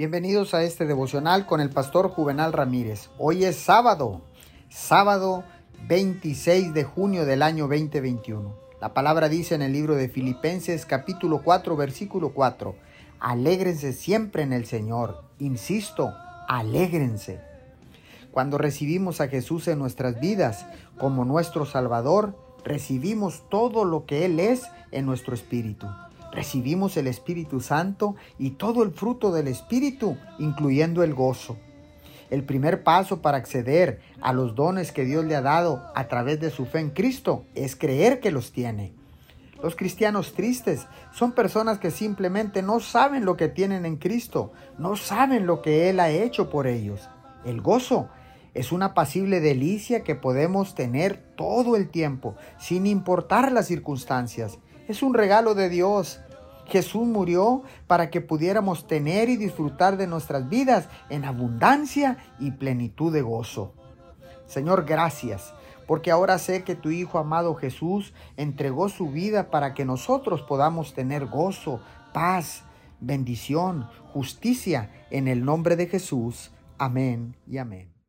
Bienvenidos a este devocional con el pastor Juvenal Ramírez. Hoy es sábado, sábado 26 de junio del año 2021. La palabra dice en el libro de Filipenses capítulo 4 versículo 4, alégrense siempre en el Señor. Insisto, alégrense. Cuando recibimos a Jesús en nuestras vidas como nuestro Salvador, recibimos todo lo que Él es en nuestro espíritu. Recibimos el Espíritu Santo y todo el fruto del Espíritu, incluyendo el gozo. El primer paso para acceder a los dones que Dios le ha dado a través de su fe en Cristo es creer que los tiene. Los cristianos tristes son personas que simplemente no saben lo que tienen en Cristo, no saben lo que Él ha hecho por ellos. El gozo es una pasible delicia que podemos tener todo el tiempo, sin importar las circunstancias. Es un regalo de Dios. Jesús murió para que pudiéramos tener y disfrutar de nuestras vidas en abundancia y plenitud de gozo. Señor, gracias, porque ahora sé que tu Hijo amado Jesús entregó su vida para que nosotros podamos tener gozo, paz, bendición, justicia en el nombre de Jesús. Amén y amén.